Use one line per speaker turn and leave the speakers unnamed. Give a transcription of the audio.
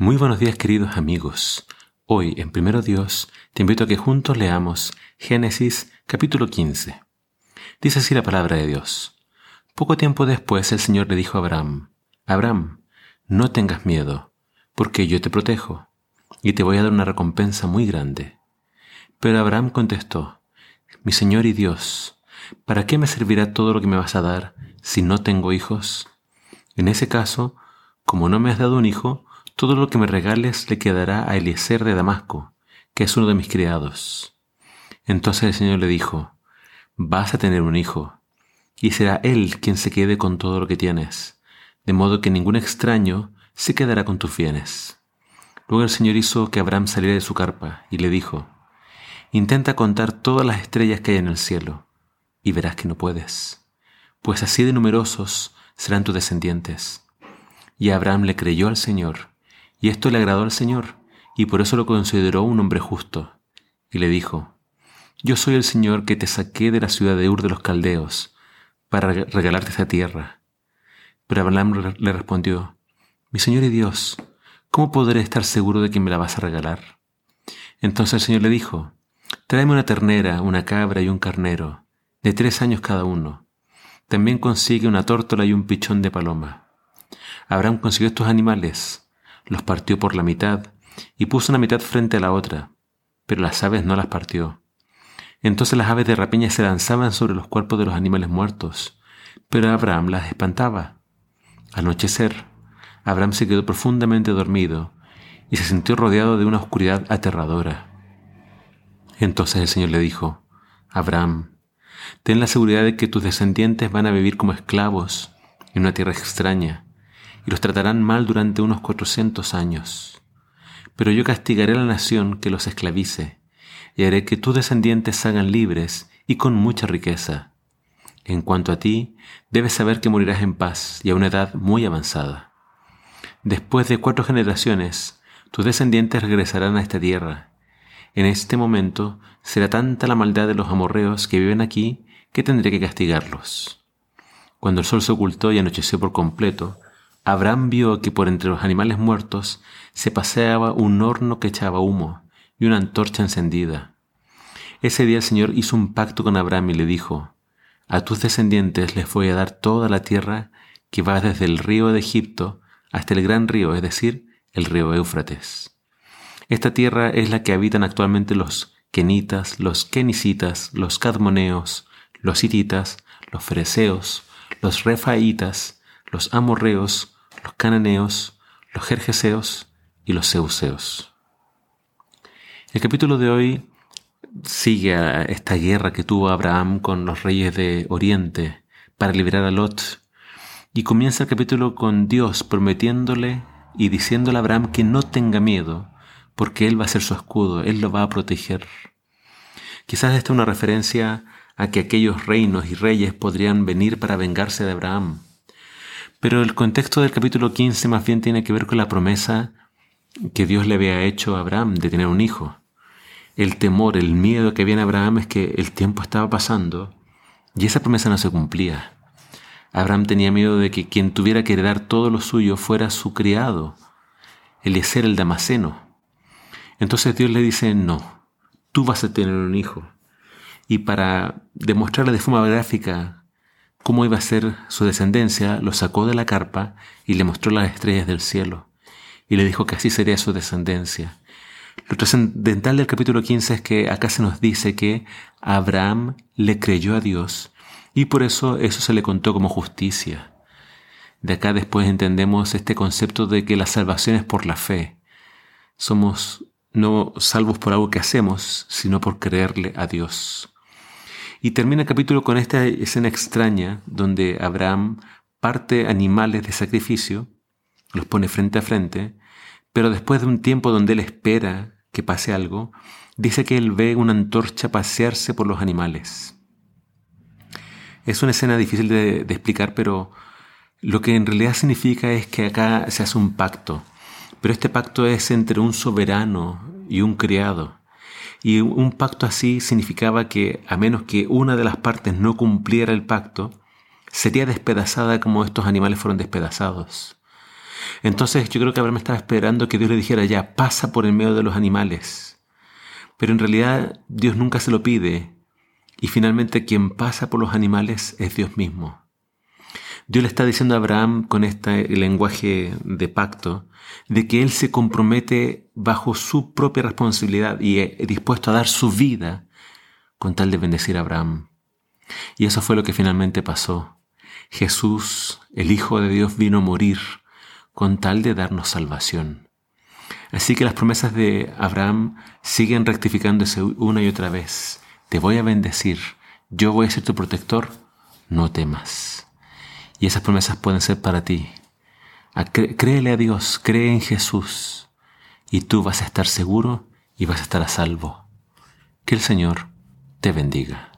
Muy buenos días queridos amigos. Hoy en Primero Dios te invito a que juntos leamos Génesis capítulo 15. Dice así la palabra de Dios. Poco tiempo después el Señor le dijo a Abraham, Abraham, no tengas miedo, porque yo te protejo, y te voy a dar una recompensa muy grande. Pero Abraham contestó, Mi Señor y Dios, ¿para qué me servirá todo lo que me vas a dar si no tengo hijos? En ese caso, como no me has dado un hijo, todo lo que me regales le quedará a Eliezer de Damasco, que es uno de mis criados. Entonces el Señor le dijo, Vas a tener un hijo, y será él quien se quede con todo lo que tienes, de modo que ningún extraño se quedará con tus bienes. Luego el Señor hizo que Abraham saliera de su carpa, y le dijo, Intenta contar todas las estrellas que hay en el cielo, y verás que no puedes, pues así de numerosos serán tus descendientes. Y Abraham le creyó al Señor, y esto le agradó al Señor, y por eso lo consideró un hombre justo. Y le dijo, Yo soy el Señor que te saqué de la ciudad de Ur de los Caldeos, para regalarte esta tierra. Pero Abraham le respondió, Mi Señor y Dios, ¿cómo podré estar seguro de que me la vas a regalar? Entonces el Señor le dijo, Tráeme una ternera, una cabra y un carnero, de tres años cada uno. También consigue una tórtola y un pichón de paloma. Abraham consiguió estos animales, los partió por la mitad y puso una mitad frente a la otra, pero las aves no las partió. Entonces las aves de rapiña se lanzaban sobre los cuerpos de los animales muertos, pero Abraham las espantaba. Al anochecer, Abraham se quedó profundamente dormido y se sintió rodeado de una oscuridad aterradora. Entonces el Señor le dijo, Abraham, ten la seguridad de que tus descendientes van a vivir como esclavos en una tierra extraña y los tratarán mal durante unos cuatrocientos años. Pero yo castigaré a la nación que los esclavice, y haré que tus descendientes salgan libres y con mucha riqueza. En cuanto a ti, debes saber que morirás en paz y a una edad muy avanzada. Después de cuatro generaciones, tus descendientes regresarán a esta tierra. En este momento será tanta la maldad de los amorreos que viven aquí que tendré que castigarlos. Cuando el sol se ocultó y anocheció por completo, Abraham vio que por entre los animales muertos se paseaba un horno que echaba humo y una antorcha encendida. Ese día el Señor hizo un pacto con Abraham y le dijo, A tus descendientes les voy a dar toda la tierra que va desde el río de Egipto hasta el gran río, es decir, el río Éufrates. Esta tierra es la que habitan actualmente los kenitas, los kenicitas, los cadmoneos, los hititas, los fereceos, los refaitas, los amorreos, los cananeos, los jerjeseos y los zeuseos. El capítulo de hoy sigue a esta guerra que tuvo Abraham con los reyes de Oriente para liberar a Lot y comienza el capítulo con Dios prometiéndole y diciéndole a Abraham que no tenga miedo porque Él va a ser su escudo, Él lo va a proteger. Quizás esta es una referencia a que aquellos reinos y reyes podrían venir para vengarse de Abraham. Pero el contexto del capítulo 15 más bien tiene que ver con la promesa que Dios le había hecho a Abraham de tener un hijo. El temor, el miedo que había en Abraham es que el tiempo estaba pasando y esa promesa no se cumplía. Abraham tenía miedo de que quien tuviera que heredar todo lo suyo fuera su criado, Eliezer el Damaseno. Entonces Dios le dice, no, tú vas a tener un hijo. Y para demostrarle de forma gráfica cómo iba a ser su descendencia, lo sacó de la carpa y le mostró las estrellas del cielo. Y le dijo que así sería su descendencia. Lo trascendental del capítulo 15 es que acá se nos dice que Abraham le creyó a Dios y por eso eso se le contó como justicia. De acá después entendemos este concepto de que la salvación es por la fe. Somos no salvos por algo que hacemos, sino por creerle a Dios. Y termina el capítulo con esta escena extraña donde Abraham parte animales de sacrificio, los pone frente a frente, pero después de un tiempo donde él espera que pase algo, dice que él ve una antorcha pasearse por los animales. Es una escena difícil de, de explicar, pero lo que en realidad significa es que acá se hace un pacto, pero este pacto es entre un soberano y un criado. Y un pacto así significaba que a menos que una de las partes no cumpliera el pacto, sería despedazada como estos animales fueron despedazados. Entonces yo creo que Abraham estaba esperando que Dios le dijera ya, pasa por el medio de los animales. Pero en realidad Dios nunca se lo pide y finalmente quien pasa por los animales es Dios mismo. Dios le está diciendo a Abraham con este lenguaje de pacto de que él se compromete bajo su propia responsabilidad y es dispuesto a dar su vida con tal de bendecir a Abraham. Y eso fue lo que finalmente pasó. Jesús, el Hijo de Dios, vino a morir con tal de darnos salvación. Así que las promesas de Abraham siguen rectificándose una y otra vez. Te voy a bendecir, yo voy a ser tu protector, no temas. Y esas promesas pueden ser para ti. Créele a Dios, cree en Jesús, y tú vas a estar seguro y vas a estar a salvo. Que el Señor te bendiga.